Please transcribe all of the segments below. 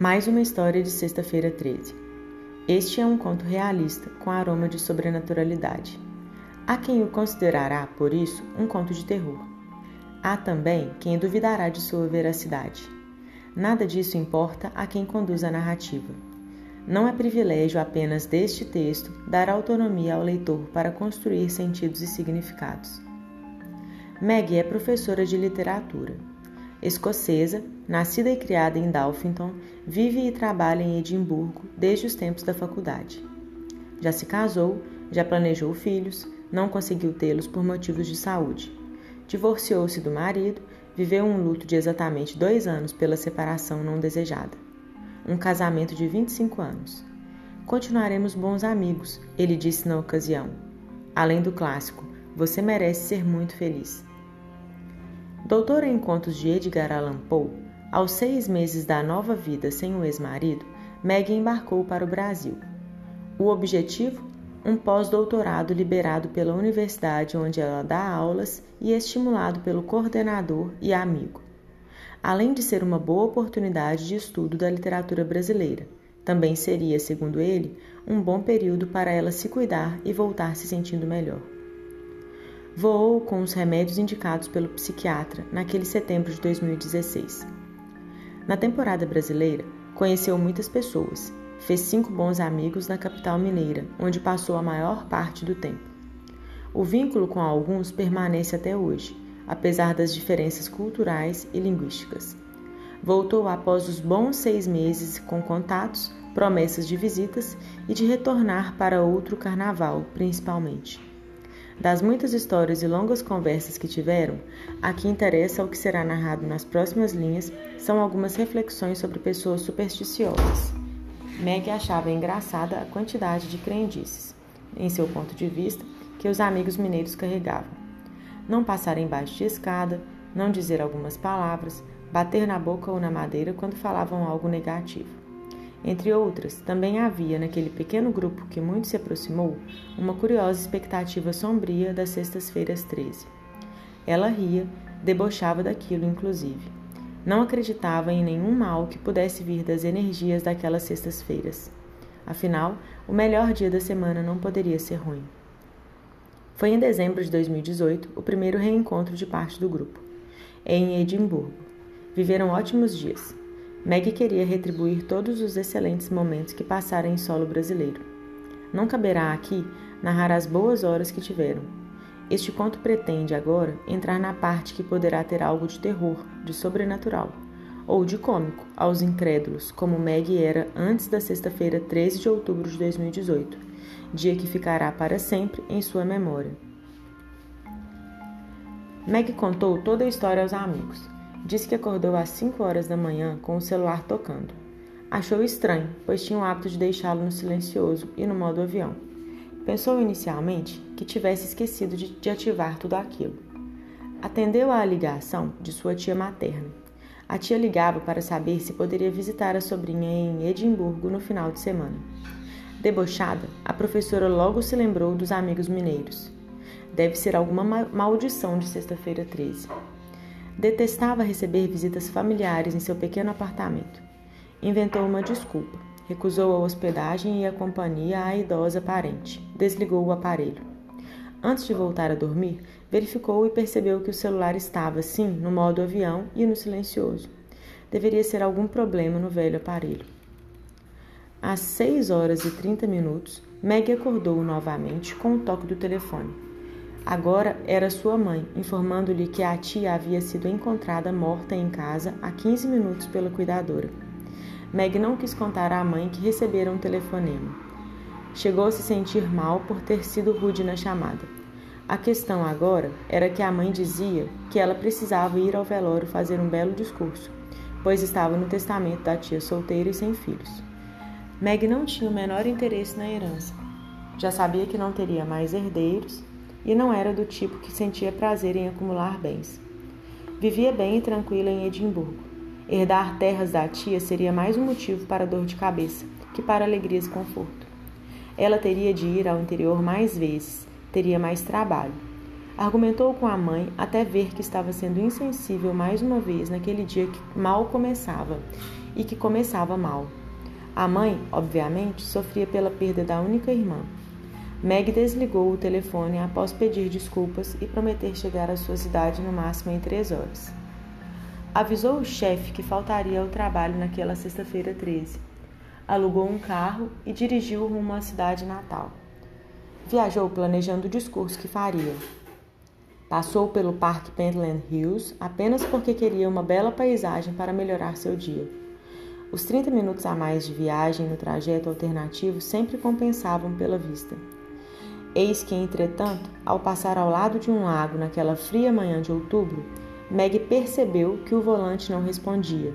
Mais uma história de Sexta-feira 13. Este é um conto realista com aroma de sobrenaturalidade. Há quem o considerará, por isso, um conto de terror. Há também quem duvidará de sua veracidade. Nada disso importa a quem conduz a narrativa. Não é privilégio apenas deste texto dar autonomia ao leitor para construir sentidos e significados. Maggie é professora de literatura. Escocesa, nascida e criada em Dalfington, vive e trabalha em Edimburgo desde os tempos da faculdade. Já se casou, já planejou filhos, não conseguiu tê-los por motivos de saúde. Divorciou-se do marido, viveu um luto de exatamente dois anos pela separação não desejada um casamento de 25 anos. Continuaremos bons amigos, ele disse na ocasião. Além do clássico, você merece ser muito feliz. Doutora em contos de Edgar Allan Poe, aos seis meses da nova vida sem o ex-marido, Meg embarcou para o Brasil. O objetivo? Um pós-doutorado liberado pela universidade onde ela dá aulas e estimulado pelo coordenador e amigo além de ser uma boa oportunidade de estudo da literatura brasileira. Também seria, segundo ele, um bom período para ela se cuidar e voltar se sentindo melhor. Voou com os remédios indicados pelo psiquiatra naquele setembro de 2016. Na temporada brasileira, conheceu muitas pessoas, fez cinco bons amigos na capital mineira, onde passou a maior parte do tempo. O vínculo com alguns permanece até hoje apesar das diferenças culturais e linguísticas. Voltou após os bons seis meses com contatos, promessas de visitas e de retornar para outro carnaval, principalmente. Das muitas histórias e longas conversas que tiveram, a que interessa o que será narrado nas próximas linhas são algumas reflexões sobre pessoas supersticiosas. Meg achava engraçada a quantidade de crendices, em seu ponto de vista, que os amigos mineiros carregavam não passar embaixo de escada, não dizer algumas palavras, bater na boca ou na madeira quando falavam algo negativo. Entre outras, também havia naquele pequeno grupo que muito se aproximou uma curiosa expectativa sombria das sextas-feiras 13. Ela ria, debochava daquilo, inclusive. Não acreditava em nenhum mal que pudesse vir das energias daquelas sextas-feiras. Afinal, o melhor dia da semana não poderia ser ruim. Foi em dezembro de 2018 o primeiro reencontro de parte do grupo, em Edimburgo. Viveram ótimos dias. Meg queria retribuir todos os excelentes momentos que passaram em solo brasileiro. Não caberá aqui narrar as boas horas que tiveram. Este conto pretende agora entrar na parte que poderá ter algo de terror, de sobrenatural, ou de cômico aos incrédulos, como Meg era antes da sexta-feira 13 de outubro de 2018 dia que ficará para sempre em sua memória. Meg contou toda a história aos amigos. Disse que acordou às 5 horas da manhã com o celular tocando. Achou estranho, pois tinha o hábito de deixá-lo no silencioso e no modo avião. Pensou inicialmente que tivesse esquecido de, de ativar tudo aquilo. Atendeu à ligação de sua tia materna. A tia ligava para saber se poderia visitar a sobrinha em Edimburgo no final de semana. Debochada, a professora logo se lembrou dos amigos mineiros. Deve ser alguma maldição de sexta-feira 13. Detestava receber visitas familiares em seu pequeno apartamento. Inventou uma desculpa. Recusou a hospedagem e a companhia à idosa parente. Desligou o aparelho. Antes de voltar a dormir, verificou e percebeu que o celular estava, sim, no modo avião e no silencioso. Deveria ser algum problema no velho aparelho. Às 6 horas e 30 minutos, Meg acordou novamente com o toque do telefone. Agora era sua mãe, informando-lhe que a tia havia sido encontrada morta em casa há 15 minutos pela cuidadora. Meg não quis contar à mãe que recebera um telefonema. Chegou a se sentir mal por ter sido rude na chamada. A questão agora era que a mãe dizia que ela precisava ir ao velório fazer um belo discurso, pois estava no testamento da tia solteira e sem filhos. Meg não tinha o menor interesse na herança. Já sabia que não teria mais herdeiros e não era do tipo que sentia prazer em acumular bens. Vivia bem e tranquila em Edimburgo. Herdar terras da tia seria mais um motivo para dor de cabeça que para alegrias e conforto. Ela teria de ir ao interior mais vezes, teria mais trabalho. Argumentou com a mãe até ver que estava sendo insensível mais uma vez naquele dia que mal começava e que começava mal. A mãe, obviamente, sofria pela perda da única irmã. Meg desligou o telefone após pedir desculpas e prometer chegar à sua cidade no máximo em três horas. Avisou o chefe que faltaria ao trabalho naquela sexta-feira 13. Alugou um carro e dirigiu rumo à cidade natal. Viajou planejando o discurso que faria. Passou pelo Parque Pentland Hills apenas porque queria uma bela paisagem para melhorar seu dia. Os 30 minutos a mais de viagem no trajeto alternativo sempre compensavam pela vista. Eis que, entretanto, ao passar ao lado de um lago naquela fria manhã de outubro, Meg percebeu que o volante não respondia.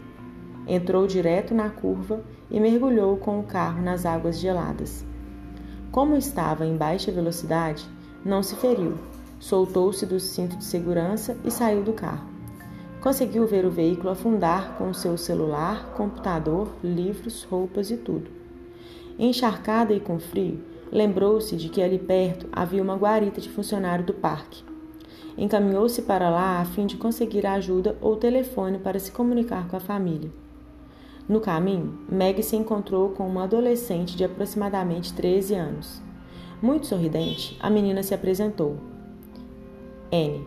Entrou direto na curva e mergulhou com o carro nas águas geladas. Como estava em baixa velocidade, não se feriu. Soltou-se do cinto de segurança e saiu do carro. Conseguiu ver o veículo afundar com seu celular, computador, livros, roupas e tudo. Encharcada e com frio, lembrou-se de que ali perto havia uma guarita de funcionário do parque. Encaminhou-se para lá a fim de conseguir ajuda ou telefone para se comunicar com a família. No caminho, Meg se encontrou com uma adolescente de aproximadamente 13 anos. Muito sorridente, a menina se apresentou. Anne.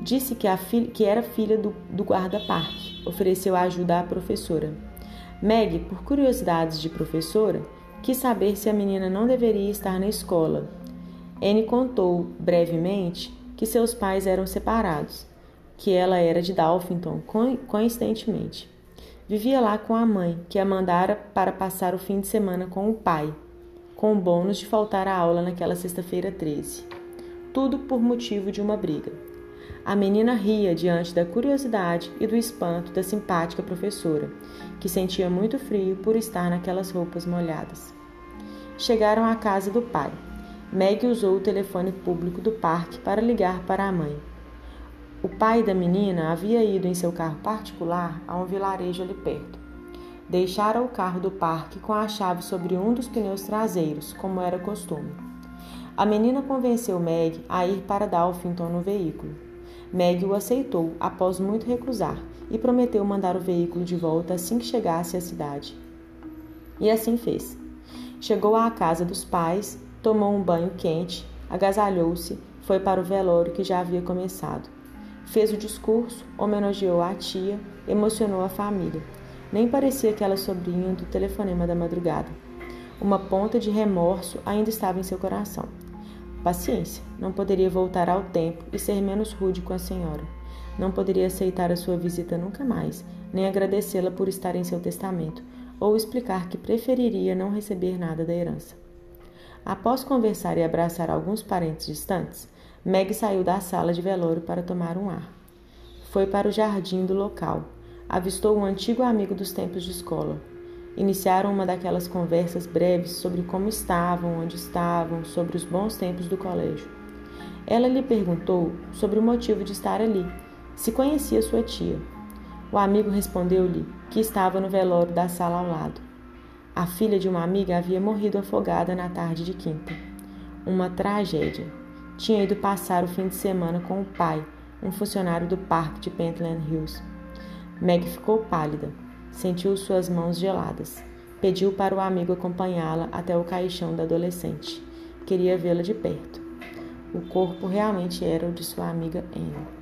Disse que, que era filha do, do guarda-parque. Ofereceu ajuda à professora. Meg, por curiosidades de professora, quis saber se a menina não deveria estar na escola. Anne contou, brevemente, que seus pais eram separados, que ela era de Dalfinton, coincidentemente. Vivia lá com a mãe, que a mandara para passar o fim de semana com o pai, com o bônus de faltar à aula naquela sexta-feira 13. Tudo por motivo de uma briga. A menina ria diante da curiosidade e do espanto da simpática professora, que sentia muito frio por estar naquelas roupas molhadas. Chegaram à casa do pai. Meg usou o telefone público do parque para ligar para a mãe. O pai da menina havia ido em seu carro particular a um vilarejo ali perto. Deixara o carro do parque com a chave sobre um dos pneus traseiros, como era costume. A menina convenceu Meg a ir para Dalfinton no veículo. Meg o aceitou após muito recusar e prometeu mandar o veículo de volta assim que chegasse à cidade. E assim fez. Chegou à casa dos pais, tomou um banho quente, agasalhou-se, foi para o velório que já havia começado. Fez o discurso, homenageou a tia, emocionou a família. Nem parecia aquela sobrinha do telefonema da madrugada. Uma ponta de remorso ainda estava em seu coração. Paciência, não poderia voltar ao tempo e ser menos rude com a senhora. Não poderia aceitar a sua visita nunca mais, nem agradecê-la por estar em seu testamento, ou explicar que preferiria não receber nada da herança. Após conversar e abraçar alguns parentes distantes, Meg saiu da sala de velório para tomar um ar. Foi para o jardim do local. Avistou um antigo amigo dos tempos de escola. Iniciaram uma daquelas conversas breves sobre como estavam, onde estavam, sobre os bons tempos do colégio. Ela lhe perguntou sobre o motivo de estar ali, se conhecia sua tia. O amigo respondeu-lhe que estava no velório da sala ao lado. A filha de uma amiga havia morrido afogada na tarde de quinta. Uma tragédia. Tinha ido passar o fim de semana com o pai, um funcionário do parque de Pentland Hills. Meg ficou pálida, sentiu suas mãos geladas. Pediu para o amigo acompanhá-la até o caixão da adolescente. Queria vê-la de perto. O corpo realmente era o de sua amiga Anne.